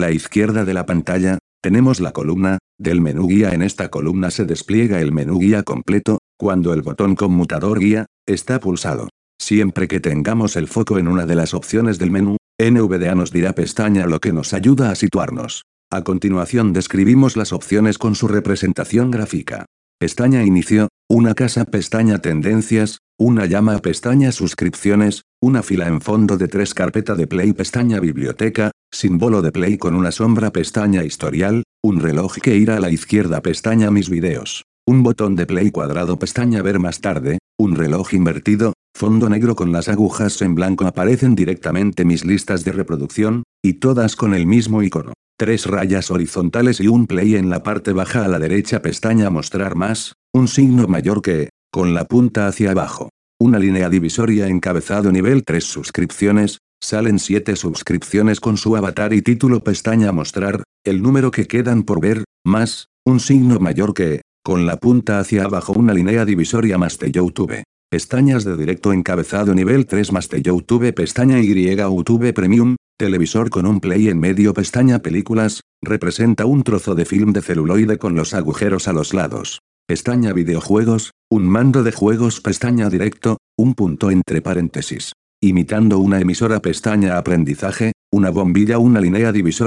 La izquierda de la pantalla, tenemos la columna, del menú guía en esta columna se despliega el menú guía completo, cuando el botón conmutador guía, está pulsado. Siempre que tengamos el foco en una de las opciones del menú, NVDA nos dirá pestaña lo que nos ayuda a situarnos. A continuación describimos las opciones con su representación gráfica. Pestaña Inicio, una casa pestaña Tendencias, una llama pestaña Suscripciones, una fila en fondo de tres carpeta de Play pestaña Biblioteca, símbolo de Play con una sombra pestaña Historial, un reloj que irá a la izquierda pestaña Mis videos, un botón de Play cuadrado pestaña Ver más tarde, un reloj invertido, fondo negro con las agujas en blanco aparecen directamente mis listas de reproducción, y todas con el mismo icono. Tres rayas horizontales y un play en la parte baja a la derecha pestaña Mostrar más, un signo mayor que, con la punta hacia abajo. Una línea divisoria encabezado nivel 3 suscripciones, salen 7 suscripciones con su avatar y título pestaña Mostrar, el número que quedan por ver, más, un signo mayor que, con la punta hacia abajo una línea divisoria más de YouTube. Pestañas de directo encabezado nivel 3 más de YouTube pestaña Y YouTube Premium, televisor con un play en medio pestaña películas, representa un trozo de film de celuloide con los agujeros a los lados. Pestaña videojuegos, un mando de juegos pestaña directo, un punto entre paréntesis. Imitando una emisora pestaña aprendizaje, una bombilla una línea divisoria